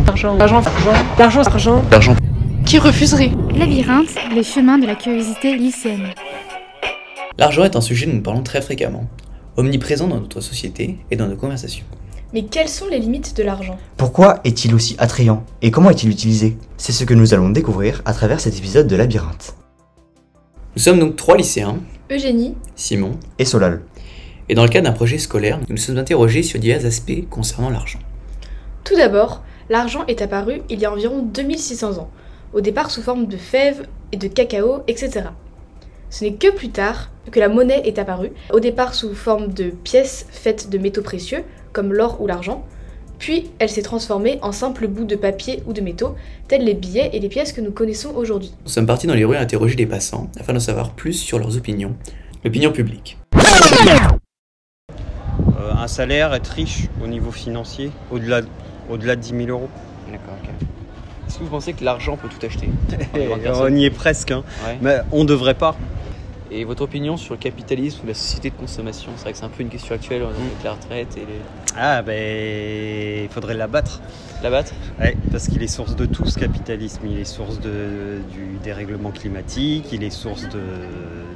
L'argent. L'argent. L'argent. L'argent. L'argent. L'argent. Qui refuserait? Labyrinthe, les chemins de la curiosité lycéenne. L'argent est un sujet dont nous parlons très fréquemment, omniprésent dans notre société et dans nos conversations. Mais quelles sont les limites de l'argent? Pourquoi est-il aussi attrayant Et comment est-il utilisé? C'est ce que nous allons découvrir à travers cet épisode de Labyrinthe. Nous sommes donc trois lycéens, Eugénie, Simon, Et Solal. et dans le cadre d'un projet scolaire, nous nous sommes interrogés sur divers aspects concernant l'argent. tout d'abord, l'argent est apparu il y a environ 2600 ans, au départ sous forme de fèves et de cacao, etc. Ce n'est que plus tard que la monnaie est apparue, au départ sous forme de pièces faites de métaux précieux, comme l'or ou l'argent, puis elle s'est transformée en simples bouts de papier ou de métaux, tels les billets et les pièces que nous connaissons aujourd'hui. Nous sommes partis dans les rues à interroger des passants afin de savoir plus sur leurs opinions, l'opinion publique. Euh, un salaire, être riche au niveau financier, au-delà au-delà de 10 000 euros. D'accord, ok. Est-ce que vous pensez que l'argent peut tout acheter Et on y est presque, hein. Ouais. mais on devrait pas. Et votre opinion sur le capitalisme ou la société de consommation? C'est vrai que c'est un peu une question actuelle euh, avec la retraite et les... Ah ben il faudrait l'abattre. la batte Ouais, parce qu'il est source de tout ce capitalisme. Il est source de, du dérèglement climatique, il est source de,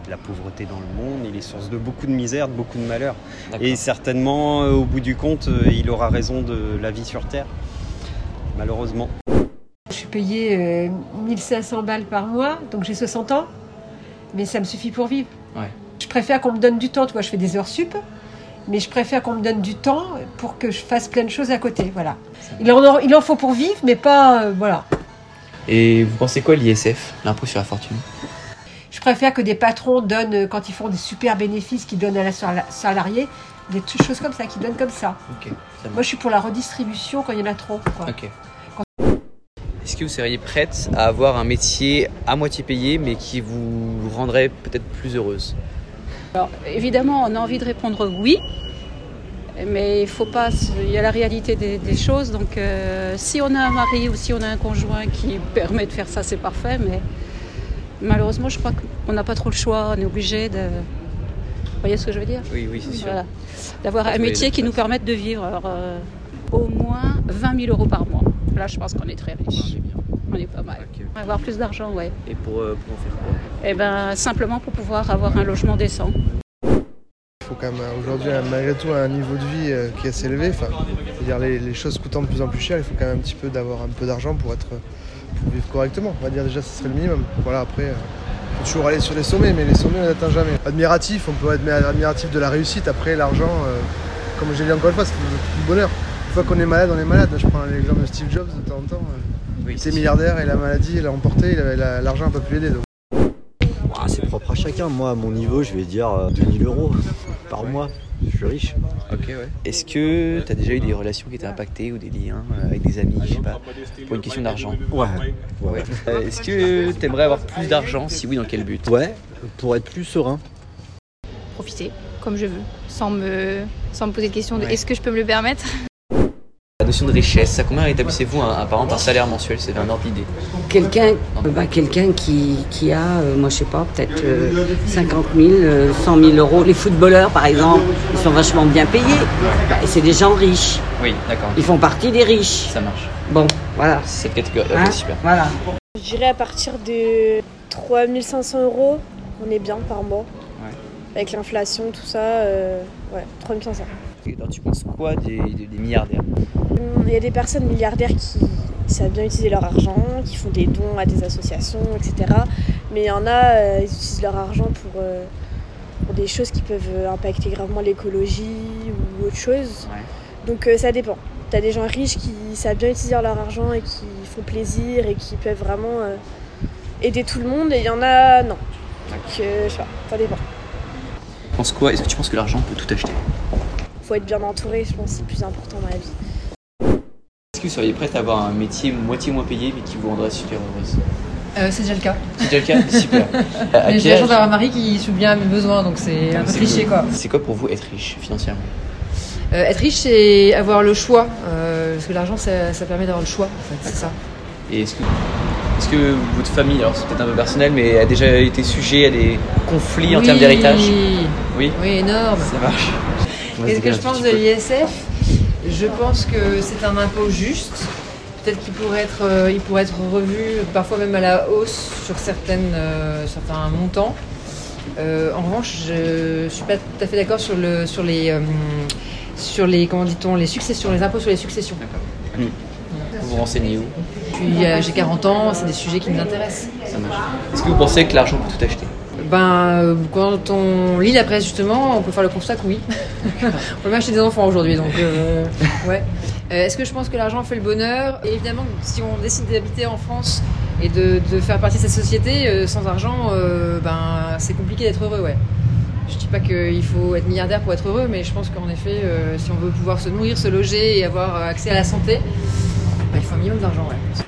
de la pauvreté dans le monde, il est source de beaucoup de misère, de beaucoup de malheur. Et certainement, euh, au bout du compte, euh, il aura raison de la vie sur Terre. Malheureusement. Je suis payée euh, 1500 balles par mois, donc j'ai 60 ans, mais ça me suffit pour vivre. Ouais. Je préfère qu'on me donne du temps, tu vois, je fais des heures sup, mais je préfère qu'on me donne du temps pour que je fasse plein de choses à côté, voilà. Il en, il en faut pour vivre, mais pas, euh, voilà. Et vous pensez quoi l'ISF, l'impôt sur la fortune? Je préfère que des patrons donnent, euh, quand ils font des super bénéfices, qu'ils donnent à la sal- salariée, des choses comme ça, qu'ils donnent comme ça. Moi, je suis pour la redistribution quand il y en a trop, quoi. Est-ce que vous seriez prête à avoir un métier à moitié payé mais qui vous rendrait peut-être plus heureuse Évidemment, on a envie de répondre oui, mais il faut pas. Il y a la réalité des, des choses. Donc, euh, si on a un mari ou si on a un conjoint qui permet de faire ça, c'est parfait. Mais malheureusement, je crois qu'on n'a pas trop le choix. On est obligé de. Vous voyez ce que je veux dire? Oui, oui, c'est sûr. D'avoir un métier qui nous permette de vivre. Alors, euh, au moins 20 000 euros par mois. Là, je pense qu'on est très riche. On est pas mal. Avoir plus d'argent, ouais. Et pour, euh, pour en faire quoi? Et ben simplement pour pouvoir avoir un logement décent. Il faut quand même aujourd'hui, euh, malgré tout, un niveau de vie euh, qui est assez élevé. Enfin, c'est-à-dire les, les choses coûtant de plus en plus cher, il faut quand même un petit peu d'avoir un peu d'argent pour être pour vivre correctement. On va dire déjà, ce serait le minimum. Voilà, après, euh, faut toujours aller sur les sommets, mais les sommets, on n'atteint jamais. Admiratif, on peut être admiratif de la réussite. Après, l'argent, euh, comme j'ai dit encore une fois, c'est le bonheur. Fois qu'on est malade, on est malade. Je prends l'exemple de Steve Jobs de temps en temps. euh, Oui, Il était milliardaire et la maladie, l'a emporté, il avait la- l'argent n'a pas pu l'aider. donc. Ah, c'est propre à chacun. Moi, à mon niveau, je vais dire euh, 2000 euros par mois. Je suis riche. Ok, ouais. Est-ce que tu as déjà eu des relations qui étaient impactées ou des liens euh, avec des amis, je sais pas, pour une question d'argent? Ouais. Ouais. Euh, Est-ce que tu aimerais avoir plus d'argent? Si oui, dans quel but? Ouais, pour être plus serein. Profiter comme je veux, sans me, sans me poser de question de Ouais. est-ce que je peux me le permettre? La notion de richesse, à combien établissez-vous un, un, par exemple un salaire mensuel C'est un ordre d'idée. Quelqu'un bah, quelqu'un qui, qui a, euh, moi je sais pas, peut-être euh, 50 000, euh, 100 000 euros. Les footballeurs par exemple, ils sont vachement bien payés. Bah, c'est des gens riches. Oui, d'accord. Ils font partie des riches. Ça marche. Bon, voilà. Cette catégorie, Hein super. Voilà. Je dirais à partir de 3500 euros, on est bien par mois. Ouais. Avec l'inflation, tout ça, euh, ouais, 3500. Et alors, tu penses quoi des, des- des milliardaires Hum, Il y a des personnes milliardaires qui savent bien utiliser leur argent, qui font des dons à des associations, etc. Mais il y en a, euh, ils utilisent leur argent pour, euh, pour des choses qui peuvent euh, impacter gravement l'écologie ou autre chose. Ouais. Donc euh, ça dépend. T'as des gens riches qui savent bien utiliser leur argent et qui font plaisir et qui peuvent vraiment euh, aider tout le monde. Et il y en a, non. Donc euh, je sais pas, ça dépend. Tu penses quoi? Est-ce que tu penses que l'argent peut tout acheter? Faut être bien entouré, je pense, que c'est le plus important dans la vie. Est-ce que vous seriez prête à avoir un métier moitié moins payé mais qui vous rendrait super heureuse Euh, c'est déjà le cas. C'est déjà le cas Super. À- Mais j'ai la chance d'avoir un mari qui souvient à mes besoins, donc c'est un peu cliché cool. quoi. C'est quoi pour vous être riche financièrement Euh, être riche, c'est avoir le choix. euh, parce que l'argent, ça, ça permet d'avoir le choix, en fait, c'est ça. Et est-ce que, est-ce que votre famille, alors c'est peut-être un peu personnel, mais a déjà été sujet à des conflits en Oui. termes d'héritage? Oui. Oui, énorme. Ça marche. Qu'est-ce que je pense de l'ISF Je pense que c'est un impôt juste, peut-être qu'il pourrait être, euh, il pourrait être revu parfois même à la hausse sur certaines, euh, certains montants. Euh, en revanche, je ne suis pas tout à fait d'accord sur, le, sur les, euh, sur les, comment dit-on, les successions, les impôts sur les successions. Vous vous renseignez où? Puis euh, j'ai 40 ans, c'est des sujets qui. Ça marche. Est-ce que vous pensez que l'argent peut tout acheter? Ben, euh, quand on lit la presse justement, on peut faire le constat que oui. on peut même acheter des enfants aujourd'hui, donc euh, ouais. Euh, Est-ce que je pense que l'argent fait le bonheur? Et Évidemment, si on décide d'habiter en France et de, de faire partie de cette société, euh, sans argent, ben c'est compliqué d'être heureux, ouais. Je dis pas qu'il faut être milliardaire pour être heureux, mais je pense qu'en effet, si on veut pouvoir se nourrir, se loger et avoir accès à la santé, ben, il faut un minimum d'argent, ouais.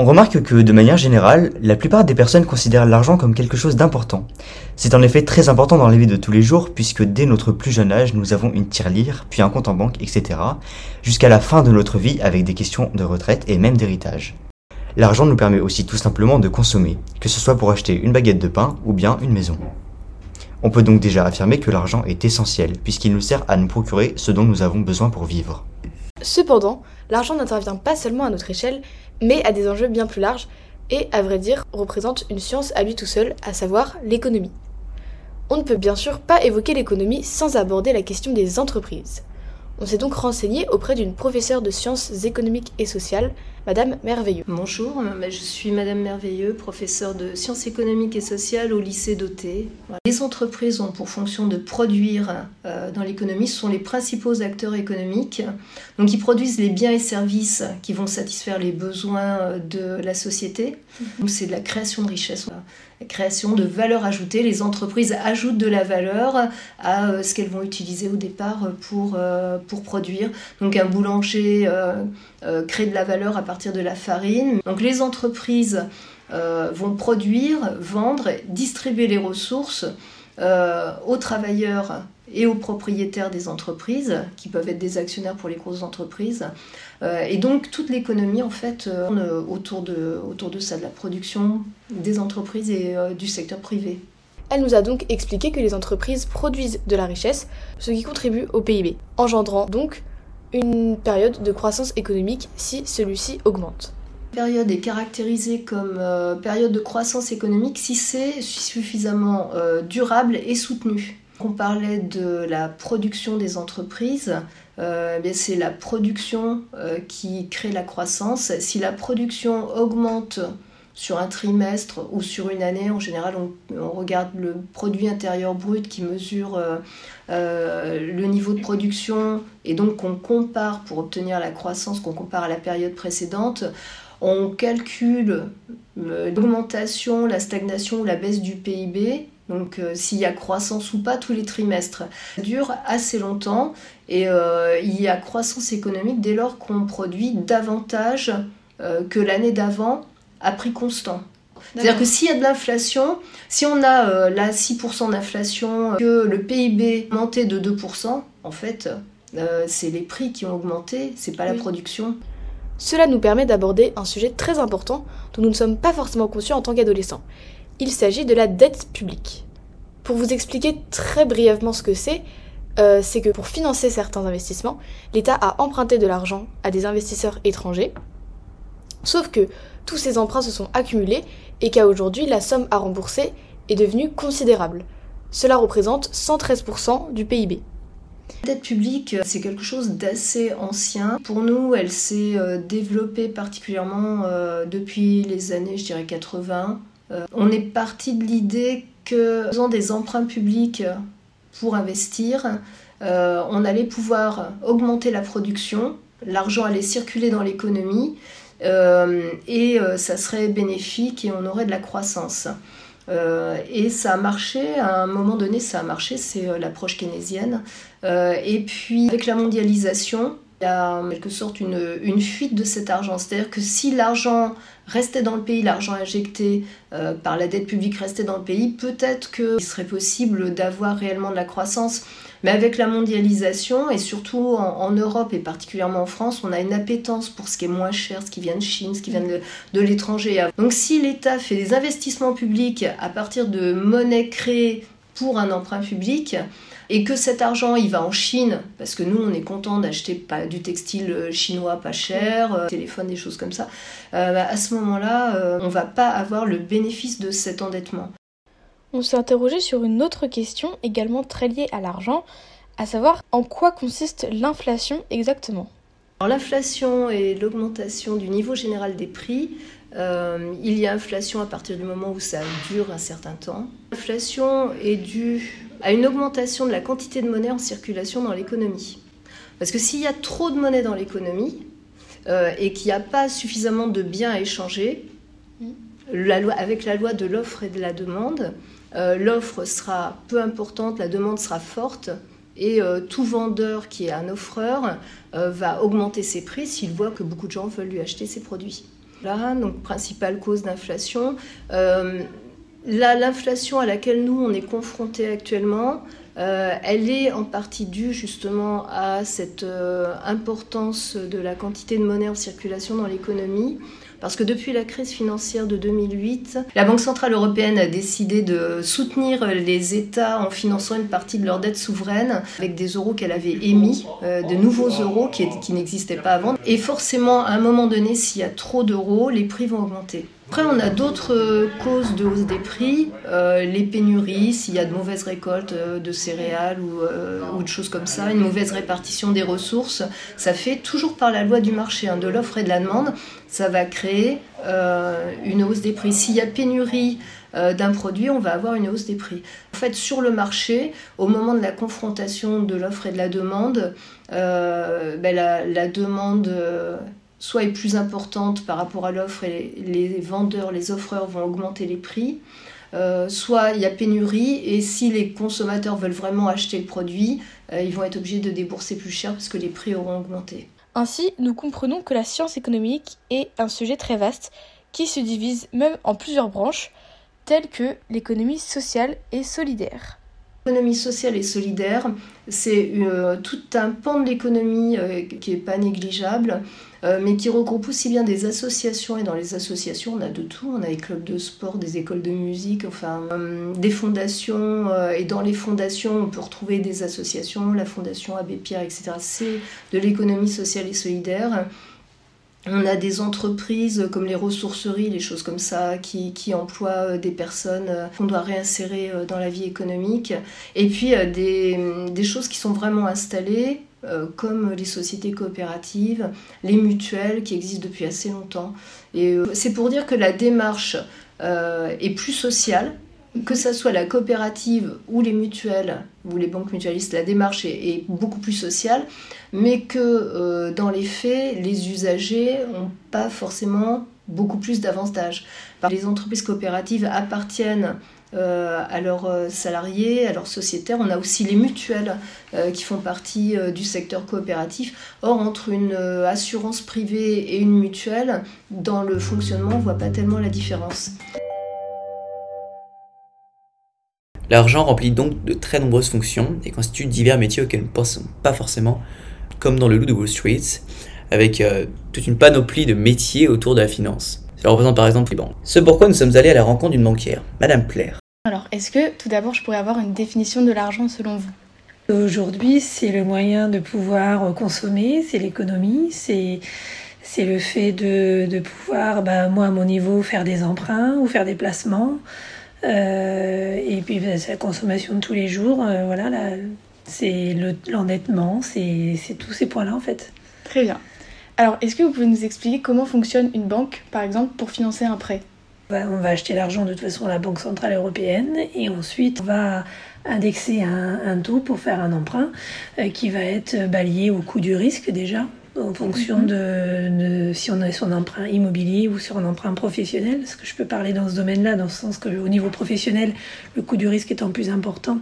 On remarque que, de manière générale, la plupart des personnes considèrent l'argent comme quelque chose d'important. C'est en effet très important dans la vie de tous les jours, puisque dès notre plus jeune âge, nous avons une tirelire, puis un compte en banque, etc., jusqu'à la fin de notre vie avec des questions de retraite et même d'héritage. L'argent nous permet aussi tout simplement de consommer, que ce soit pour acheter une baguette de pain ou bien une maison. On peut donc déjà affirmer que l'argent est essentiel, puisqu'il nous sert à nous procurer ce dont nous avons besoin pour vivre. Cependant, l'argent n'intervient pas seulement à notre échelle, mais à des enjeux bien plus larges et, à vrai dire, représente une science à lui tout seul, à savoir l'économie. On ne peut bien sûr pas évoquer l'économie sans aborder la question des entreprises. On s'est donc renseigné auprès d'une professeure de sciences économiques et sociales, Madame Merveilleux. Bonjour, je suis Madame Merveilleux, professeure de sciences économiques et sociales au lycée d'Auté. Les entreprises ont pour fonction de produire euh, dans l'économie, ce sont les principaux acteurs économiques. Donc ils produisent les biens et services qui vont satisfaire les besoins de la société. Donc c'est de la création de richesse, création de valeur ajoutée. Les entreprises ajoutent de la valeur à euh, ce qu'elles vont utiliser au départ pour, euh, pour produire. Donc un boulanger euh, euh, crée de la valeur à partir de la farine. Donc les entreprises euh, vont produire, vendre, distribuer les ressources euh, aux travailleurs et aux propriétaires des entreprises, qui peuvent être des actionnaires pour les grosses entreprises. Euh, et donc toute l'économie, en fait, euh, tourne autour de, autour de ça, de la production des entreprises et euh, du secteur privé. Elle nous a donc expliqué que les entreprises produisent de la richesse, ce qui contribue au PIB, engendrant donc une période de croissance économique si celui-ci augmente. La période est caractérisée comme euh, période de croissance économique si c'est suffisamment euh, durable et soutenu. On parlait de la production des entreprises, euh, eh c'est la production euh, qui crée la croissance. Si la production augmente sur un trimestre ou sur une année, en général, on, regarde le produit intérieur brut qui mesure euh, le niveau de production et donc qu'on compare pour obtenir la croissance, qu'on compare à la période précédente. On calcule l'augmentation, la stagnation ou la baisse du PIB donc euh, s'il y a croissance ou pas tous les trimestres. Ça dure assez longtemps et euh, il y a croissance économique dès lors qu'on produit davantage euh, que l'année d'avant à prix constant. C'est-à-dire que s'il y a de l'inflation, si on a là 6% d'inflation, que le PIB augmenté de 2%, en fait, c'est les prix qui ont augmenté, c'est pas la production. Cela nous permet d'aborder un sujet très important dont nous ne sommes pas forcément conscients en tant qu'adolescents. Il s'agit de la dette publique. Pour vous expliquer très brièvement ce que c'est, euh, c'est que pour financer certains investissements, l'État a emprunté de l'argent à des investisseurs étrangers, sauf que tous ces emprunts se sont accumulés et qu'à aujourd'hui, la somme à rembourser est devenue considérable. Cela représente 113% du PIB. La dette publique, euh, c'est quelque chose d'assez ancien. Pour nous, elle s'est euh, développée particulièrement depuis les années, je dirais, 80. Euh, on est parti de l'idée que, faisant des emprunts publics pour investir, euh, on allait pouvoir augmenter la production, l'argent allait circuler dans l'économie euh, et euh, ça serait bénéfique et on aurait de la croissance. Euh, et ça a marché, à un moment donné, ça a marché, c'est euh, l'approche keynésienne. Euh, et puis, avec la mondialisation, il y a en quelque sorte une, fuite de cet argent. C'est-à-dire que si l'argent restait dans le pays, l'argent injecté euh, par la dette publique restait dans le pays, peut-être qu'il serait possible d'avoir réellement de la croissance. Mais avec la mondialisation, et surtout en, Europe et particulièrement en France, on a une appétence pour ce qui est moins cher, ce qui vient de Chine, ce qui vient de, de l'étranger. Donc si l'État fait des investissements publics à partir de monnaie créée pour un emprunt public, et que cet argent il va en Chine, parce que nous on est content d'acheter du textile euh, chinois pas cher, euh, téléphone, des choses comme ça, euh, bah, à ce moment-là, on va pas avoir le bénéfice de cet endettement. On s'est interrogé sur une autre question également très liée à l'argent, à savoir en quoi consiste l'inflation exactement. L'inflation et l'augmentation du niveau général des prix, il y a inflation à partir du moment où ça dure un certain temps. L'inflation est due à une augmentation de la quantité de monnaie en circulation dans l'économie. Parce que s'il y a trop de monnaie dans l'économie euh, et qu'il n'y a pas suffisamment de biens à échanger, la loi, avec la loi de l'offre et de la demande, euh, l'offre sera peu importante, la demande sera forte, et euh, tout vendeur qui est un offreur va augmenter ses prix s'il voit que beaucoup de gens veulent lui acheter ses produits. Là, donc principale cause d'inflation. L'inflation à laquelle nous, on est confrontés actuellement, euh, elle est en partie due justement à cette euh, importance de la quantité de monnaie en circulation dans l'économie. Parce que depuis la crise financière de 2008, la Banque Centrale Européenne a décidé de soutenir les États en finançant une partie de leur dette souveraine avec des euros qu'elle avait émis, euh, de nouveaux euros qui, qui n'existaient pas avant. Et forcément, à un moment donné, s'il y a trop d'euros, les prix vont augmenter. Après, on a d'autres euh, causes de hausse des prix, euh, les pénuries, s'il y a de mauvaises récoltes euh, de céréales ou, de choses comme ça, une mauvaise répartition des ressources, ça fait toujours par la loi du marché, hein, de l'offre et de la demande, ça va créer une hausse des prix. S'il y a pénurie d'un produit, on va avoir une hausse des prix. En fait, sur le marché, au moment de la confrontation de l'offre et de la demande, ben la, la, demande soit est plus importante par rapport à l'offre et les vendeurs, les offreurs vont augmenter les prix, euh, soit il y a pénurie et si les consommateurs veulent vraiment acheter le produit, euh, ils vont être obligés de débourser plus cher parce que les prix auront augmenté. Ainsi, nous comprenons que la science économique est un sujet très vaste qui se divise même en plusieurs branches, telles que l'économie sociale et solidaire. L'économie sociale et solidaire, c'est euh, tout un pan de l'économie qui n'est pas négligeable. Euh, mais qui regroupe aussi bien des associations, et dans les associations on a de tout, on a des clubs de sport, des écoles de musique, enfin euh, des fondations, euh, et dans les fondations on peut retrouver des associations, la Fondation Abbé Pierre, etc. C'est de l'économie sociale et solidaire. On a des entreprises comme les ressourceries, les choses comme ça, qui, qui emploient des personnes qu'on doit réinsérer dans la vie économique. Et puis des, des choses qui sont vraiment installées, euh, comme les sociétés coopératives, les mutuelles qui existent depuis assez longtemps. Et euh, c'est pour dire que la démarche euh, est plus sociale, que ce soit la coopérative ou les mutuelles ou les banques mutualistes, la démarche est, beaucoup plus sociale, mais que dans les faits, les usagers n'ont pas forcément beaucoup plus d'avantages. Les entreprises coopératives appartiennent euh, à leurs euh, salariés, à leurs sociétaires. On a aussi les mutuelles euh, qui font partie du secteur coopératif. Or, entre une assurance privée et une mutuelle, dans le fonctionnement, on ne voit pas tellement la différence. L'argent remplit donc de très nombreuses fonctions et constitue divers métiers auxquels nous ne pensons pas forcément, comme dans le loup de Wall Street, avec toute une panoplie de métiers autour de la finance. Cela représente par exemple les banques. C'est pourquoi nous sommes allés à la rencontre d'une banquière, Madame Plaire. Alors, est-ce que tout d'abord je pourrais avoir une définition de l'argent selon vous? Aujourd'hui, c'est le moyen de pouvoir consommer, c'est l'économie, c'est c'est le fait de, de pouvoir, bah, moi à mon niveau, faire des emprunts ou faire des placements. Euh, et puis bah, c'est la consommation de tous les jours. Euh, voilà, c'est l'endettement, c'est tous ces points-là en fait. Très bien. Alors, est-ce que vous pouvez nous expliquer comment fonctionne une banque, par exemple, pour financer un prêt? Bah, on va acheter l'argent de toute façon à la Banque Centrale Européenne et ensuite on va indexer un, taux pour faire un emprunt euh, qui va être balayé au coût du risque déjà en fonction mhm. de, si on est sur un emprunt immobilier ou sur un emprunt professionnel. Parce que je peux parler dans ce domaine-là, dans le sens qu'au niveau professionnel, le coût du risque étant plus important,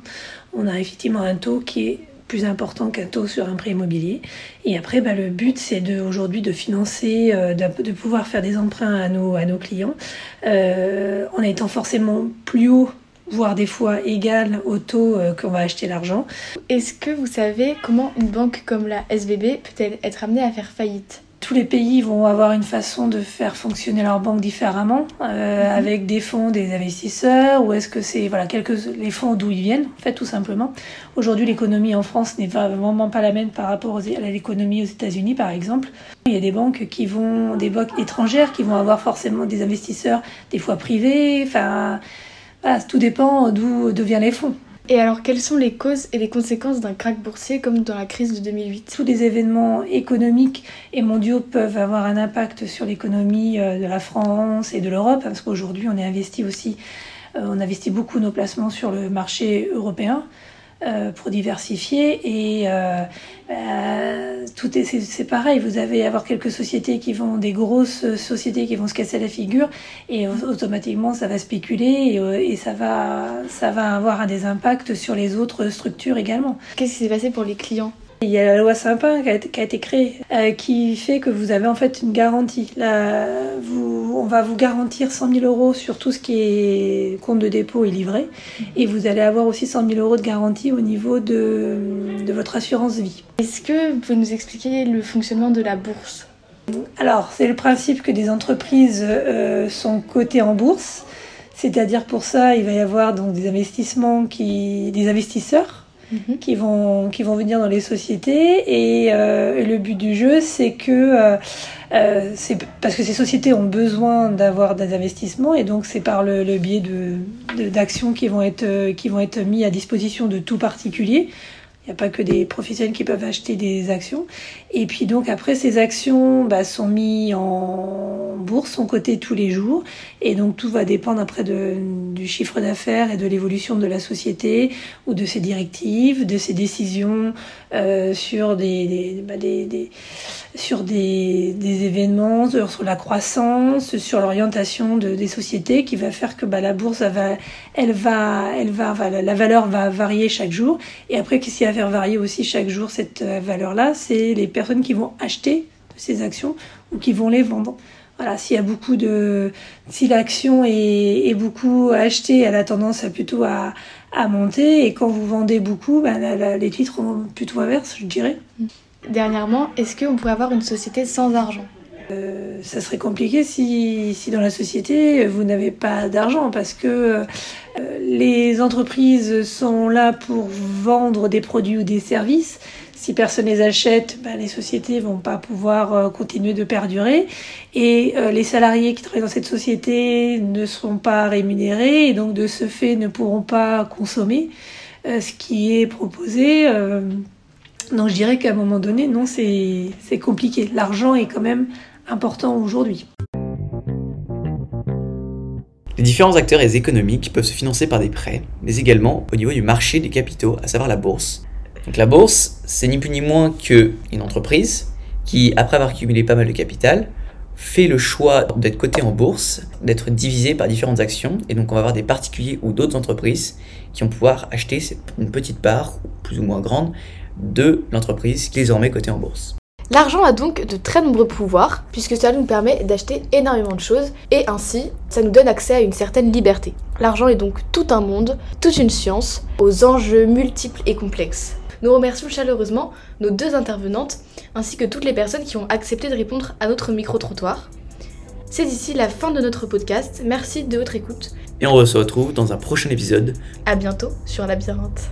on a effectivement un taux qui est plus important qu'un taux sur un prêt immobilier. Et après, bah, le but, c'est aujourd'hui de financer, euh, de, pouvoir faire des emprunts à nos, à nos clients euh, en étant forcément plus haut voire des fois égal au taux euh, qu'on va acheter l'argent. Est-ce que vous savez comment une banque comme la SVB peut-elle être amenée à faire faillite? Tous les pays vont avoir une façon de faire fonctionner leur banque différemment, euh, avec des fonds, des investisseurs, ou est-ce que c'est voilà quelques les fonds d'où ils viennent, en fait tout simplement. Aujourd'hui, l'économie en France n'est vraiment pas la même par rapport aux, à l'économie aux États-Unis, par exemple. Il y a des banques qui vont, des banques étrangères qui vont avoir forcément des investisseurs, des fois privés. Enfin, voilà, tout dépend d'où deviennent les fonds. Et alors, quelles sont les causes et les conséquences d'un krach boursier comme dans la crise de 2008 Tous les événements économiques et mondiaux peuvent avoir un impact sur l'économie euh, de la France et de l'Europe, parce qu'aujourd'hui, on est investi aussi, euh, on investit beaucoup nos placements sur le marché européen. Euh, pour diversifier et euh, euh, tout est c'est pareil. Vous avez avoir quelques sociétés qui vont des grosses sociétés qui vont se casser la figure et automatiquement ça va spéculer et, et ça va ça va avoir des impacts sur les autres structures également. Qu'est-ce qui s'est passé pour les clients? Il y a la loi Sapin qui a été, qui a été créée, euh, qui fait que vous avez en fait une garantie. Là, vous, on va vous garantir 100 000 euros sur tout ce qui est compte de dépôt et livret, et vous allez avoir aussi 100 000 euros de garantie au niveau de, de votre assurance vie. Est-ce que vous pouvez nous expliquer le fonctionnement de la bourse? Alors, c'est le principe que des entreprises euh, sont cotées en bourse, c'est-à-dire pour ça, il va y avoir donc des investissements qui, des investisseurs Mhm. qui, vont, qui vont venir dans les sociétés. Et, euh, le but du jeu, c'est que euh, euh, c'est parce que ces sociétés ont besoin d'avoir des investissements et donc c'est par le, biais de, d'actions qui vont être qui vont être mis à disposition de tout particulier. Il n'y a pas que des professionnels qui peuvent acheter des actions. Et puis donc après, ces actions bah, sont mises en bourse, sont cotées tous les jours. Et donc tout va dépendre après de, du chiffre d'affaires et de l'évolution de la société ou de ses directives, de ses décisions euh, sur bah, des, sur des, événements, sur la croissance, sur l'orientation de, des sociétés qui va faire que bah, la bourse, elle va, elle va, elle va, la valeur va varier chaque jour. Et après, qu'est-ce qui va faire varier aussi chaque jour cette euh, valeur-là? C'est les personnes qui vont acheter ces actions ou qui vont les vendre. Voilà, s'il y a beaucoup de, si l'action est, est, beaucoup achetée, elle a tendance à plutôt à, à monter, et quand vous vendez beaucoup, ben, la, la, les titres vont plutôt inverse, je dirais. Dernièrement, est-ce qu'on pourrait avoir une société sans argent? Euh, ça serait compliqué si, si, dans la société vous n'avez pas d'argent parce que euh, les entreprises sont là pour vendre des produits ou des services si personne les achète, ben, les sociétés vont pas pouvoir euh, continuer de perdurer et euh, les salariés qui travaillent dans cette société ne seront pas rémunérés et donc de ce fait ne pourront pas consommer euh, ce qui est proposé. donc je dirais qu'à un moment donné, non, c'est compliqué. L'argent est quand même important aujourd'hui. Les différents acteurs économiques peuvent se financer par des prêts, mais également au niveau du marché des capitaux, à savoir la bourse, donc la bourse, c'est ni plus ni moins qu'une entreprise qui, après avoir accumulé pas mal de capital, fait le choix d'être cotée en bourse, d'être divisée par différentes actions, et donc on va avoir des particuliers ou d'autres entreprises qui vont pouvoir acheter une petite part, plus ou moins grande, de l'entreprise qui est désormais cotée en bourse. L'argent a donc de très nombreux pouvoirs, puisque cela nous permet d'acheter énormément de choses, et ainsi, ça nous donne accès à une certaine liberté. L'argent est donc tout un monde, toute une science, aux enjeux multiples et complexes. Nous remercions chaleureusement nos deux intervenantes ainsi que toutes les personnes qui ont accepté de répondre à notre micro-trottoir. C'est ici la fin de notre podcast. Merci de votre écoute. Et on se retrouve dans un prochain épisode. À bientôt sur Labyrinthe.